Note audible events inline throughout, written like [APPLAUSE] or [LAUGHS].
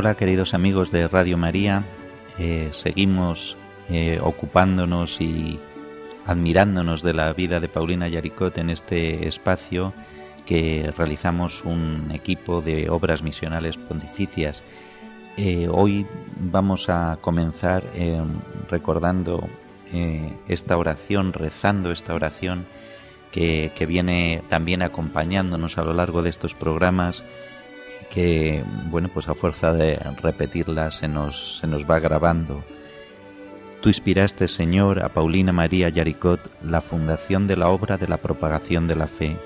Hola queridos amigos de Radio María, eh, seguimos eh, ocupándonos y admirándonos de la vida de Paulina Yaricot en este espacio que realizamos un equipo de obras misionales pontificias. Eh, hoy vamos a comenzar recordando esta oración, rezando esta oración que, que viene también acompañándonos a lo largo de estos programas que, bueno, pues a fuerza de repetirla se nos, se nos va grabando. Tú inspiraste, Señor, a Paulina María Yaricot la fundación de la obra de la propagación de la fe,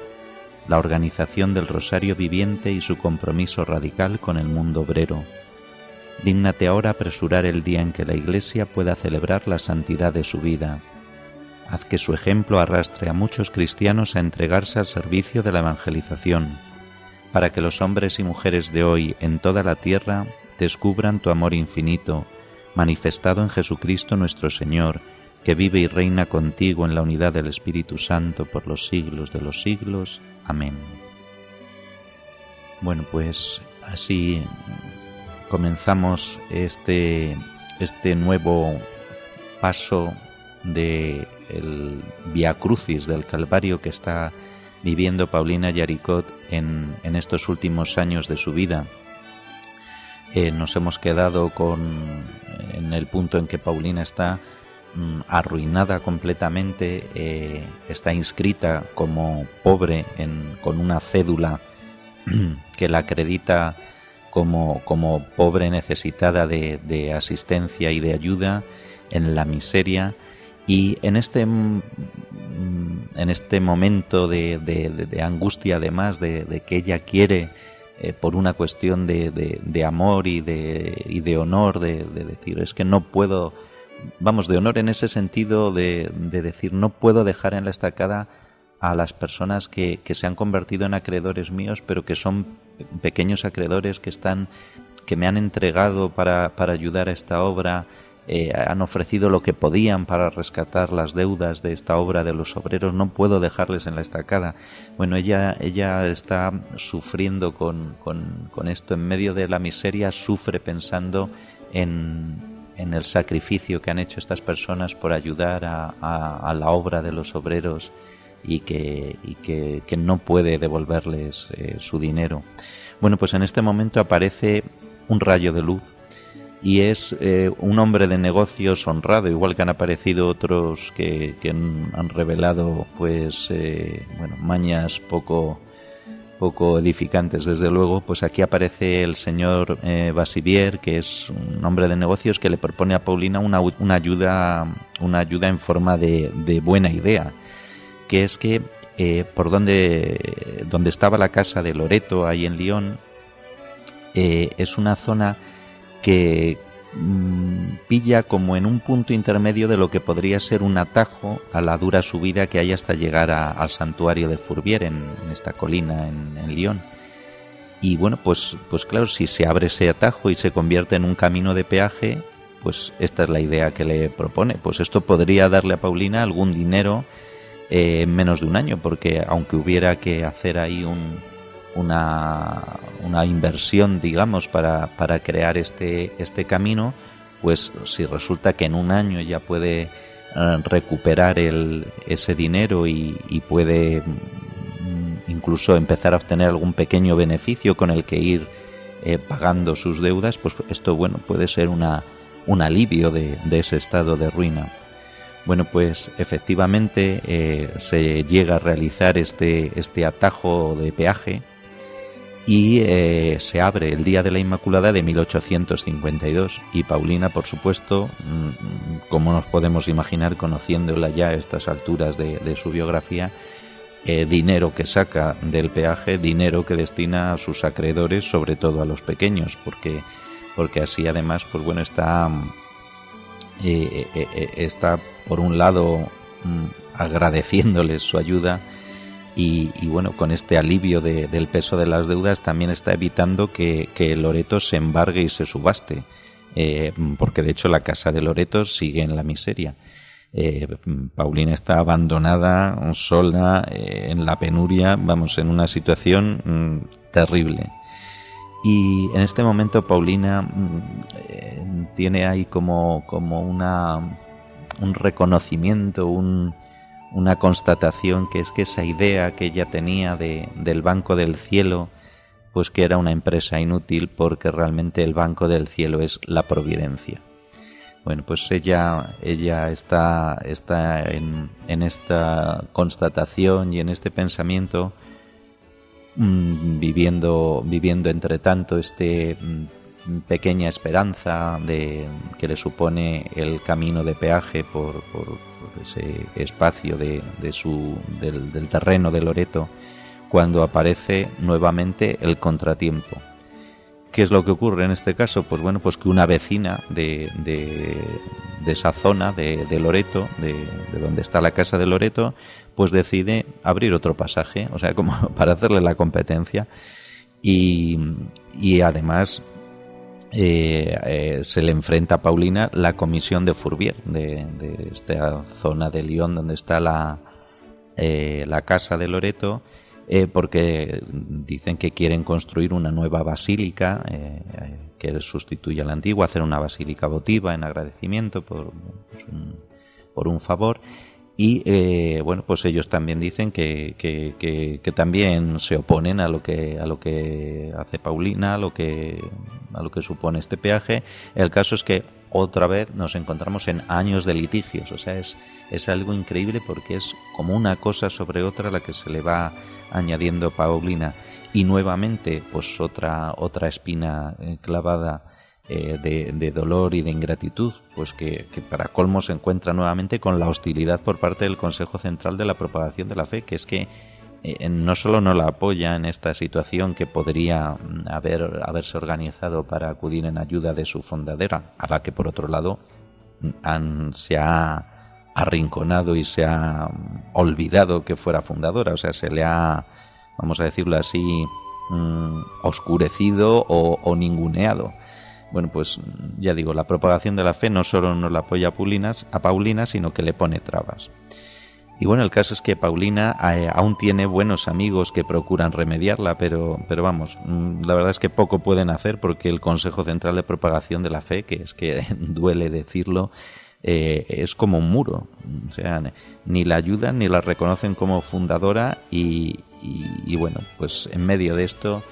la organización del Rosario Viviente y su compromiso radical con el mundo obrero. Dígnate ahora apresurar el día en que la Iglesia pueda celebrar la santidad de su vida. Haz que su ejemplo arrastre a muchos cristianos a entregarse al servicio de la evangelización para que los hombres y mujeres de hoy en toda la tierra descubran tu amor infinito, manifestado en Jesucristo nuestro Señor, que vive y reina contigo en la unidad del Espíritu Santo por los siglos de los siglos. Amén. Bueno, pues así comenzamos este, este nuevo paso de el Via Crucis del Calvario que está viviendo Paulina Yaricot en, en estos últimos años de su vida. Eh, nos hemos quedado con en el punto en que Paulina está mm, arruinada completamente, eh, está inscrita como pobre en, con una cédula [CLEARS THROAT] que la acredita como, como pobre necesitada de, de asistencia y de ayuda en la miseria y en este, mm, en este momento de, angustia, además, de, que ella quiere, eh, por una cuestión de, amor y de, y honor, de, decir, es que no puedo, vamos, de honor en ese sentido de, decir, no puedo dejar en la estacada a las personas que, que se han convertido en acreedores míos, pero que son pequeños acreedores que están que me han entregado para, para ayudar a esta obra, eh, han ofrecido lo que podían para rescatar las deudas de esta obra de los obreros, no puedo dejarles en la estacada. Bueno, ella, ella está sufriendo con, con, esto en medio de la miseria, sufre pensando en, en, el sacrificio que han hecho estas personas por ayudar a, a, la obra de los obreros y que, y que, que no puede devolverles eh, su dinero. Bueno, pues en este momento aparece un rayo de luz y es eh, un hombre de negocios honrado, igual que han aparecido otros que, han, revelado pues eh, bueno mañas poco poco edificantes desde luego, pues aquí aparece el señor eh, Basivier, que es un hombre de negocios que le propone a Paulina una, una ayuda una ayuda en forma de, de buena idea, que es que eh, por donde, donde estaba la casa de Loreto, ahí en Lyon, es una zona que mm, pilla como en un punto intermedio de lo que podría ser un atajo a la dura subida que hay hasta llegar al santuario de Fourvier en, esta colina en, en, Lyon. Y bueno, pues, pues claro, si se abre ese atajo y se convierte en un camino de peaje, pues esta es la idea que le propone. Pues esto podría darle a Paulina algún dinero eh, en menos de un año, porque aunque hubiera que hacer ahí un, una, una inversión, digamos, para, para crear este, este camino, pues si resulta que en un año ya puede eh, recuperar el, ese dinero y, puede mm, incluso empezar a obtener algún pequeño beneficio con el que ir eh, pagando sus deudas, pues esto bueno puede ser una, un alivio de, de ese estado de ruina. Bueno, pues efectivamente eh, se llega a realizar este, este atajo de peaje y eh, se abre el Día de la Inmaculada de 1852 y Paulina, por supuesto, mm, como nos podemos imaginar conociéndola ya a estas alturas de, su biografía, eh, dinero que saca del peaje, dinero que destina a sus acreedores, sobre todo a los pequeños, porque, porque así además, pues bueno, está, eh, está por un lado mm, agradeciéndoles su ayuda, y, bueno, con este alivio del peso de las deudas también está evitando que, Loreto se embargue y se subaste, eh, porque de hecho la casa de Loreto sigue en la miseria. Eh, Paulina está abandonada, sola, eh, en la penuria, vamos, en una situación mm, terrible. Y en este momento Paulina mm, tiene ahí como, como una, un reconocimiento, un, una constatación que es que esa idea que ella tenía de, del Banco del Cielo, pues que era una empresa inútil porque realmente el Banco del Cielo es la providencia. Bueno, pues ella, ella está, está en, en esta constatación y en este pensamiento mm, viviendo, viviendo entre tanto este mm, pequeña esperanza de que le supone el camino de peaje por, por, ese espacio de, su, del, terreno de Loreto, cuando aparece nuevamente el contratiempo. ¿Qué es lo que ocurre en este caso? Pues bueno, pues que una vecina de, de, esa zona de, Loreto, de, donde está la casa de Loreto, pues decide abrir otro pasaje, o sea, como [LAUGHS] para hacerle la competencia. Y, y además eh, eh, se le enfrenta a Paulina la comisión de Fourbier, de, esta zona de Lyon donde está la, eh, la casa de Loreto, porque dicen que quieren construir una nueva basílica que sustituya a la antigua, hacer una basílica votiva en agradecimiento por, pues, por un favor y eh, bueno pues ellos también dicen que, que, también se oponen a lo que a lo que hace Paulina a lo que a lo que supone este peaje. El caso es que otra vez nos encontramos en años de litigios. O sea es es algo increíble porque es como una cosa sobre otra la que se le va añadiendo Paulina. Y nuevamente pues otra otra espina eh, clavada eh, de, dolor y de ingratitud, pues que, para colmo se encuentra nuevamente con la hostilidad por parte del Consejo Central de la Propagación de la Fe, que es que eh, no solo no la apoya en esta situación que podría mm, haber, haberse organizado para acudir en ayuda de su fundadera, a la que por otro lado mm, se ha arrinconado y se ha mm, olvidado que fuera fundadora, o sea, se le ha, vamos a decirlo así, oscurecido o ninguneado. Bueno, pues ya digo, la propagación de la fe no solo no la apoya a Paulina, a Paulina sino que le pone trabas. Y bueno, el caso es que Paulina eh, aún tiene buenos amigos que procuran remediarla, pero, pero vamos, mm, la verdad es que poco pueden hacer porque el Consejo Central de Propagación de la Fe, que es que [LAUGHS] duele decirlo, eh, es como un muro. O sea, ni la ayudan ni la reconocen como fundadora y bueno, pues en medio de esto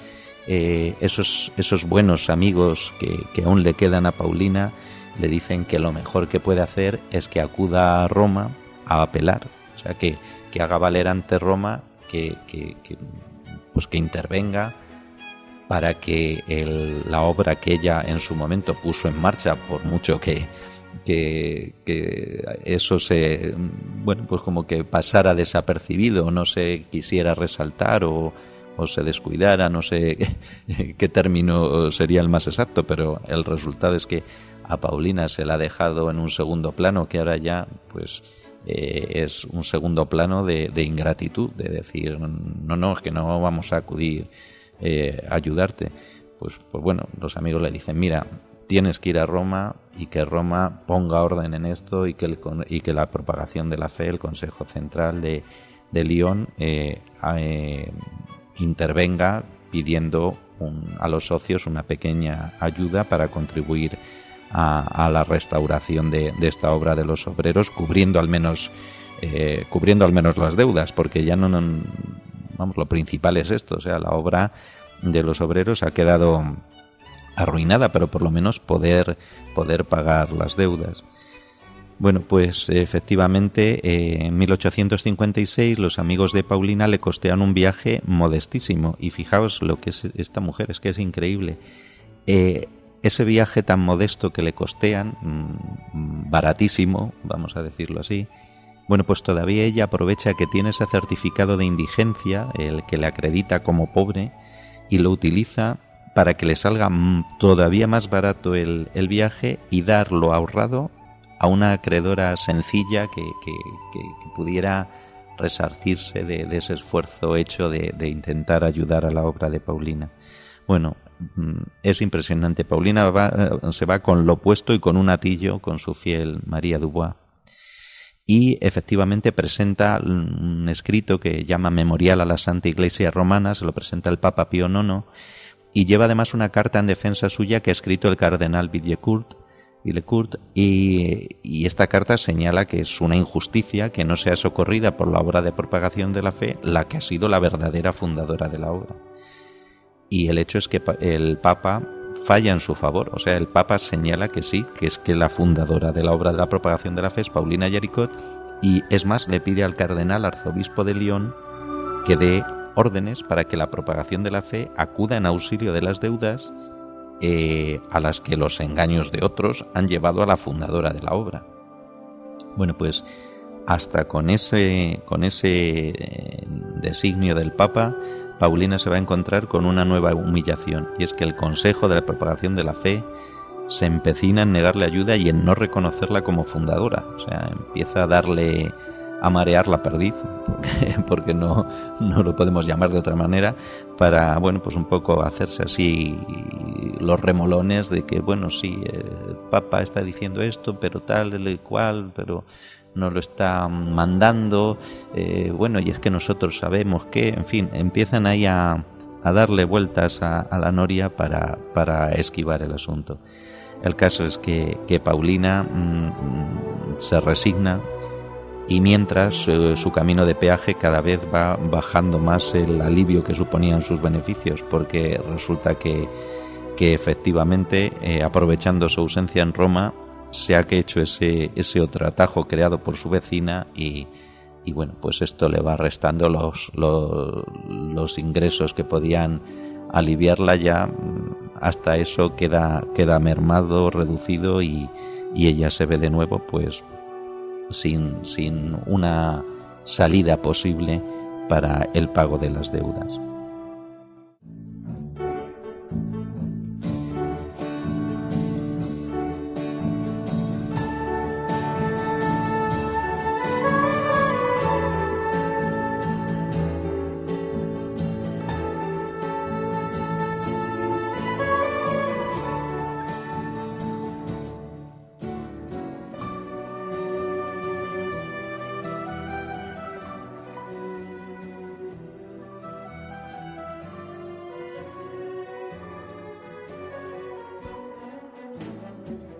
eh, esos, esos buenos amigos que, aún le quedan a Paulina le dicen que lo mejor que puede hacer es que acuda a Roma a apelar, o sea, que, haga valer ante Roma que, pues que intervenga para que la obra que ella en su momento puso en marcha, por mucho que, que, eso se, bueno, pues como que pasara desapercibido, no se quisiera resaltar o, o se descuidara, no sé [LAUGHS] qué término sería el más exacto, pero el resultado es que a Paulina se la ha dejado en un segundo plano que ahora ya pues eh, es un segundo plano de, ingratitud, de decir no, no, es que no vamos a acudir eh, a ayudarte. Pues, pues bueno, los amigos le dicen, mira, tienes que ir a Roma y que Roma ponga orden en esto y que, y que la propagación de la fe, el Consejo Central de, de Lyon, eh, intervenga pidiendo a los socios una pequeña ayuda para contribuir a, la restauración de, esta obra de los obreros, cubriendo al menos eh, cubriendo al menos las deudas, porque ya no, vamos, lo principal es esto, o sea, la obra de los obreros ha quedado arruinada, pero por lo menos poder poder pagar las deudas. Bueno, pues efectivamente eh, en 1856 los amigos de Paulina le costean un viaje modestísimo y fijaos lo que es esta mujer, es que es increíble. Eh, ese viaje tan modesto que le costean, mm, baratísimo, vamos a decirlo así, bueno, pues todavía ella aprovecha que tiene ese certificado de indigencia, el que le acredita como pobre, y lo utiliza para que le salga todavía más barato el, viaje y dar lo ahorrado a una acreedora sencilla que, pudiera resarcirse de, ese esfuerzo hecho de, intentar ayudar a la obra de Paulina. Bueno, mm, es impresionante. Paulina eh, se va con lo puesto y con un atillo con su fiel María Dubois y efectivamente presenta un escrito que llama Memorial a la Santa Iglesia Romana, se lo presenta el Papa Pío IX, y lleva además una carta en defensa suya que ha escrito el cardenal Villecourt, Y, y esta carta señala que es una injusticia que no sea socorrida por la obra de propagación de la fe la que ha sido la verdadera fundadora de la obra. Y el hecho es que el Papa falla en su favor. O sea, el Papa señala que sí, que es que la fundadora de la obra de la propagación de la fe es Paulina Yaricot y es más, le pide al cardenal arzobispo de León que dé órdenes para que la propagación de la fe acuda en auxilio de las deudas eh, a las que los engaños de otros han llevado a la fundadora de la obra. Bueno, pues hasta con ese, con ese eh, designio del Papa, Paulina se va a encontrar con una nueva humillación, y es que el Consejo de la Propagación de la Fe se empecina en negarle ayuda y en no reconocerla como fundadora. O sea, empieza a darle a marear la perdiz, [LAUGHS] porque, no, no lo podemos llamar de otra manera, para, bueno, pues un poco hacerse así los remolones de que, bueno, sí, el Papa está diciendo esto, pero tal, el cual, pero nos lo está mandando, eh, bueno, y es que nosotros sabemos que, en fin, empiezan ahí a, darle vueltas a, la noria para, para, esquivar el asunto. El caso es que, Paulina mm, se resigna y mientras su, camino de peaje cada vez va bajando más el alivio que suponían sus beneficios, porque resulta que, que efectivamente, eh, aprovechando su ausencia en Roma, se ha hecho ese, ese otro atajo creado por su vecina y, y bueno, pues esto le va restando los, los, ingresos que podían aliviarla ya, hasta eso queda, queda mermado, reducido y, y ella se ve de nuevo pues sin, sin una salida posible para el pago de las deudas.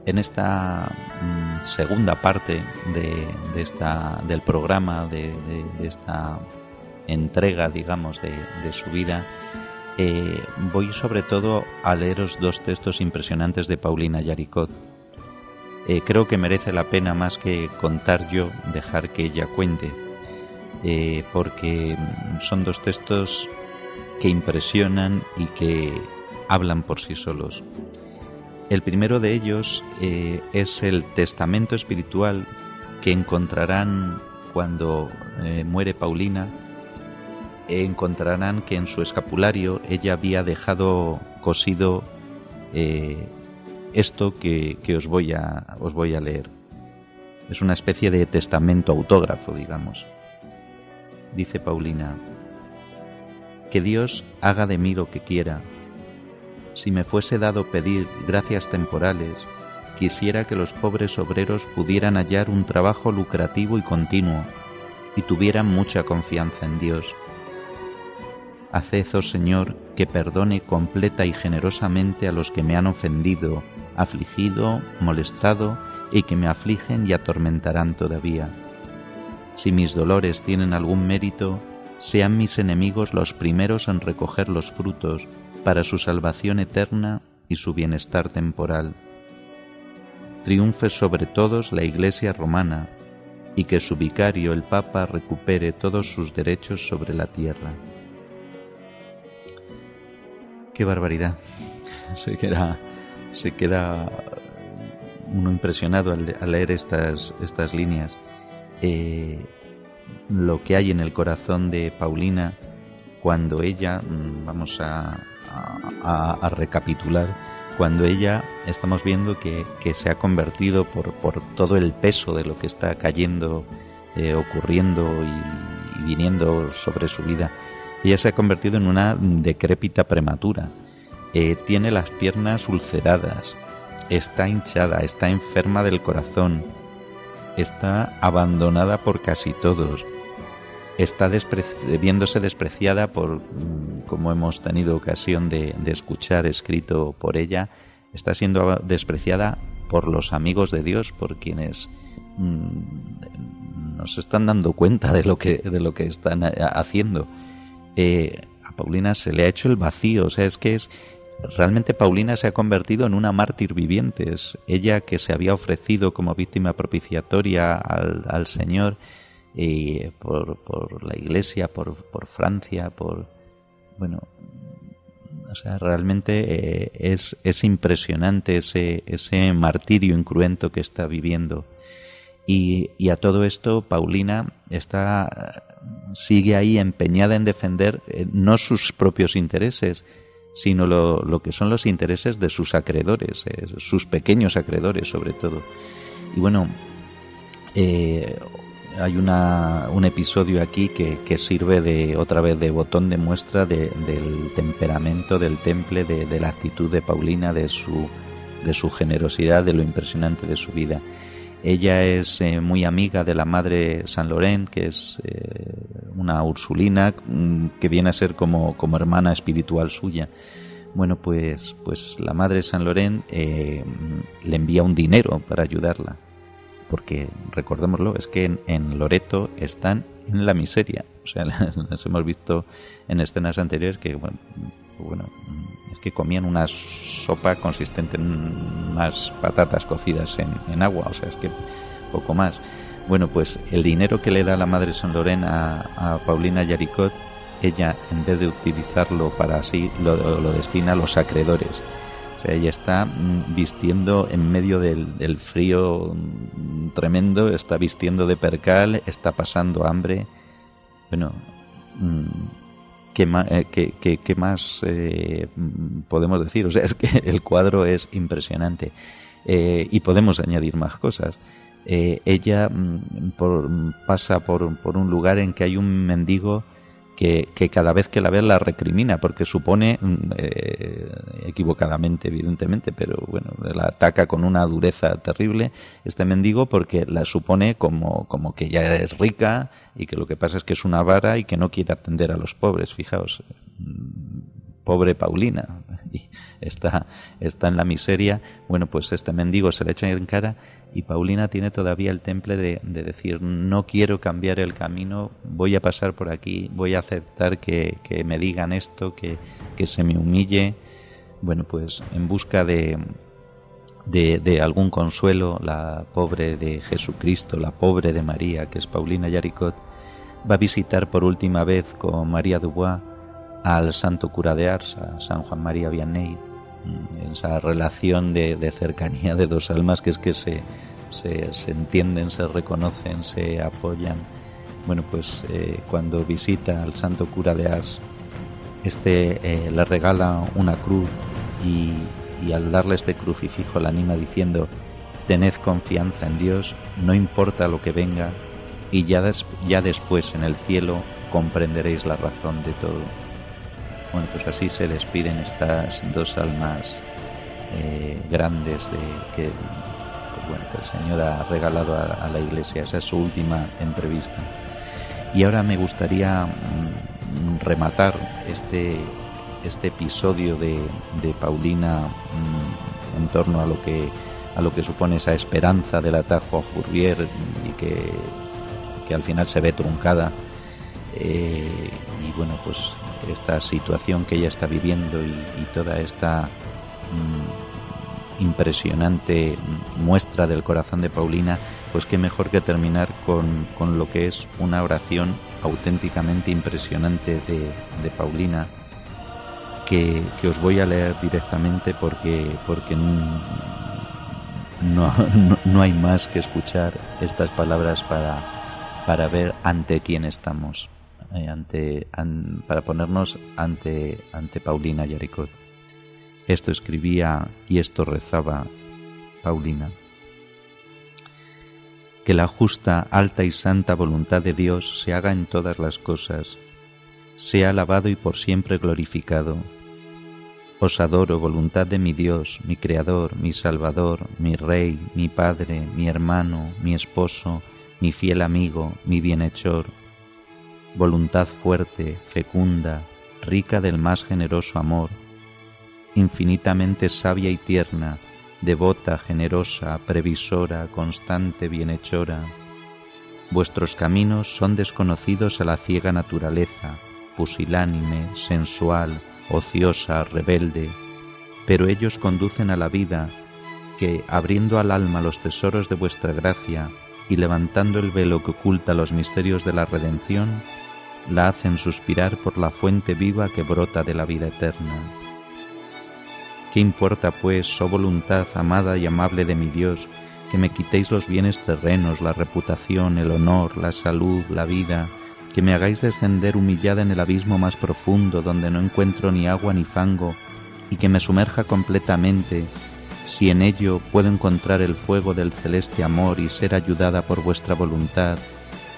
En esta mm, segunda parte de, esta, del programa, de, esta entrega, digamos, de, su vida, eh, voy sobre todo a leeros dos textos impresionantes de Paulina Yaricot. Eh, creo que merece la pena más que contar yo, dejar que ella cuente, eh, porque son dos textos que impresionan y que hablan por sí solos. El primero de ellos eh, es el testamento espiritual que encontrarán cuando eh, muere Paulina. encontrarán que en su escapulario ella había dejado cosido eh, esto que, que, os, voy a, os voy a leer. Es una especie de testamento autógrafo, digamos. Dice Paulina, que Dios haga de mí lo que quiera si me fuese dado pedir gracias temporales, quisiera que los pobres obreros pudieran hallar un trabajo lucrativo y continuo y tuvieran mucha confianza en Dios. Haced, oh Señor, que perdone completa y generosamente a los que me han ofendido, afligido, molestado y que me afligen y atormentarán todavía. Si mis dolores tienen algún mérito, sean mis enemigos los primeros en recoger los frutos para su salvación eterna y su bienestar temporal. triunfe sobre todos la Iglesia romana y que su vicario, el Papa, recupere todos sus derechos sobre la tierra. Qué barbaridad. [LAUGHS] Se queda, se queda uno impresionado al, leer estas, estas líneas. Eh, lo que hay en el corazón de Paulina cuando ella, mm, vamos a, recapitular, cuando ella estamos viendo que, se ha convertido por, todo el peso de lo que está cayendo, eh, ocurriendo y, viniendo sobre su vida, ella se ha convertido en una decrépita prematura. Eh, tiene las piernas ulceradas, está hinchada, está enferma del corazón, está abandonada por casi todos, está viéndose despreciada por, mm, como hemos tenido ocasión de, escuchar escrito por ella, está siendo despreciada por los amigos de Dios, por quienes mm, nos están dando cuenta de lo que, de lo que están eh, haciendo. Eh, a Paulina se le ha hecho el vacío, o sea, es que es realmente Paulina se ha convertido en una mártir viviente, es ella que se había ofrecido como víctima propiciatoria al, al Señor y por, por la Iglesia, por, por, Francia, por... Bueno, o sea, realmente eh, es, es impresionante ese, ese martirio incruento que está viviendo. Y, y, a todo esto, Paulina está, sigue ahí empeñada en defender eh, no sus propios intereses, sino lo, lo, que son los intereses de sus acreedores, eh, sus pequeños acreedores sobre todo. Y bueno, eh, hay una, un episodio aquí que, que, sirve de otra vez de botón de muestra de, del temperamento del temple, de, la actitud de Paulina, de su, de su generosidad, de lo impresionante de su vida. Ella es eh, muy amiga de la madre San Laurent, que es eh, una ursulina mm, que viene a ser como, como hermana espiritual suya. Bueno, pues, pues la madre San Laurent eh, le envía un dinero para ayudarla porque recordémoslo, es que en, Loreto están en la miseria. O sea, [LAUGHS] las hemos visto en escenas anteriores que, bueno, es que comían una sopa consistente en unas patatas cocidas en, agua, o sea, es que poco más. Bueno, pues el dinero que le da la madre San Loren a, Paulina Yaricot, ella en vez de utilizarlo para lo, lo destina a los acreedores ella está mm, vistiendo en medio del, frío mm, tremendo, está vistiendo de percal, está pasando hambre. Bueno, mm, ¿qué más, eh, más eh, podemos decir? O sea, [LAUGHS] es que el cuadro es impresionante. Eh, y podemos añadir más cosas. ella pasa por, por un lugar en que hay un mendigo que, cada vez que la ve la recrimina, porque supone, mm, eh, equivocadamente evidentemente, pero bueno, la ataca con una dureza terrible este mendigo porque la supone como, como que ya es rica y que lo que pasa es que es una vara y que no quiere atender a los pobres, fijaos, pobre Paulina, está, está en la miseria, bueno, pues este mendigo se le echa en cara y Paulina tiene todavía el temple de, decir no quiero cambiar el camino, voy a pasar por aquí, voy a aceptar que, me digan esto, que, se me humille. Bueno, pues en busca de, de, algún consuelo, la pobre de Jesucristo, la pobre de María, que es Paulina Yaricot, va a visitar por última vez con María Dubois al santo cura de Ars, a San Juan María Vianney, esa relación de, cercanía de dos almas que es que se, se, entienden, se reconocen, se apoyan. Bueno, pues eh, cuando visita al santo cura de Ars, este eh, le regala una cruz y, al darle este crucifijo la anima diciendo, tened confianza en Dios, no importa lo que venga, y ya, ya después en el cielo comprenderéis la razón de todo. Bueno, pues así se despiden estas dos almas eh, grandes de que, pues bueno, el Señor ha regalado a, la Iglesia. Esa es su última entrevista. Y ahora me gustaría mm, rematar este, este episodio de, Paulina mm, en torno a lo que a lo que supone esa esperanza del atajo a Fourvier y que, que al final se ve truncada. Eh, y bueno, pues esta situación que ella está viviendo y, toda esta mm, impresionante muestra del corazón de Paulina, pues qué mejor que terminar con, con lo que es una oración auténticamente impresionante de, de Paulina, que, que, os voy a leer directamente porque, porque no, no, no hay más que escuchar estas palabras para, para ver ante quién estamos, eh, ante, an, para ponernos ante, ante Paulina Yaricot. Esto escribía y esto rezaba Paulina. Que la justa, alta y santa voluntad de Dios se haga en todas las cosas, sea alabado y por siempre glorificado. Os adoro, voluntad de mi Dios, mi Creador, mi Salvador, mi Rey, mi Padre, mi hermano, mi esposo, mi fiel amigo, mi bienhechor. Voluntad fuerte, fecunda, rica del más generoso amor, infinitamente sabia y tierna, devota, generosa, previsora, constante, bienhechora. Vuestros caminos son desconocidos a la ciega naturaleza, pusilánime, sensual, ociosa, rebelde, pero ellos conducen a la vida que, abriendo al alma los tesoros de vuestra gracia y levantando el velo que oculta los misterios de la redención, la hacen suspirar por la fuente viva que brota de la vida eterna. ¿Qué importa, pues, oh voluntad amada y amable de mi Dios, que me quitéis los bienes terrenos, la reputación, el honor, la salud, la vida, que me hagáis descender humillada en el abismo más profundo, donde no encuentro ni agua ni fango, y que me sumerja completamente, si en ello puedo encontrar el fuego del celeste amor y ser ayudada por vuestra voluntad,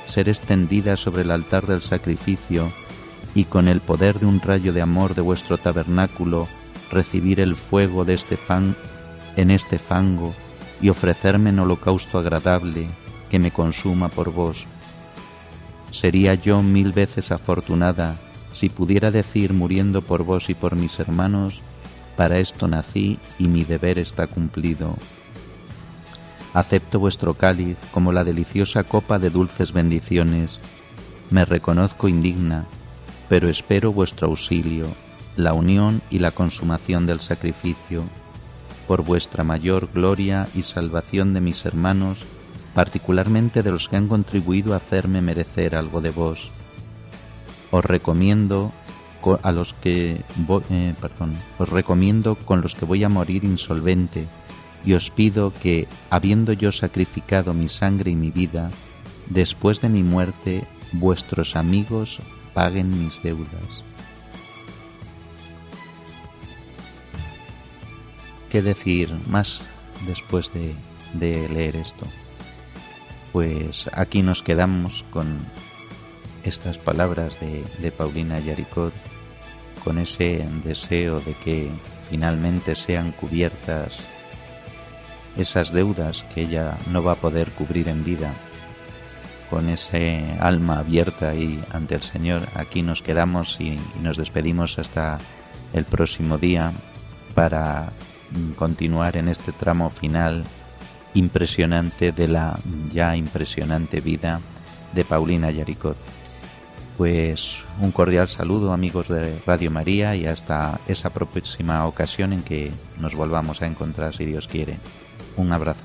ser extendida sobre el altar del sacrificio, y con el poder de un rayo de amor de vuestro tabernáculo, recibir el fuego de este fan en este fango y ofrecerme en holocausto agradable que me consuma por vos. Sería yo mil veces afortunada si pudiera decir muriendo por vos y por mis hermanos, para esto nací y mi deber está cumplido. Acepto vuestro cáliz como la deliciosa copa de dulces bendiciones. Me reconozco indigna, pero espero vuestro auxilio la unión y la consumación del sacrificio, por vuestra mayor gloria y salvación de mis hermanos, particularmente de los que han contribuido a hacerme merecer algo de vos. Os recomiendo a los que eh, perdón, os recomiendo con los que voy a morir insolvente y os pido que, habiendo yo sacrificado mi sangre y mi vida, después de mi muerte vuestros amigos paguen mis deudas. qué decir más después de, leer esto. Pues aquí nos quedamos con estas palabras de, Paulina Yaricot, con ese deseo de que finalmente sean cubiertas esas deudas que ella no va a poder cubrir en vida, con ese alma abierta ahí ante el Señor. Aquí nos quedamos y nos despedimos hasta el próximo día para continuar en este tramo final impresionante de la ya impresionante vida de Paulina Yaricot. Pues un cordial saludo amigos de Radio María y hasta esa próxima ocasión en que nos volvamos a encontrar si Dios quiere. Un abrazo.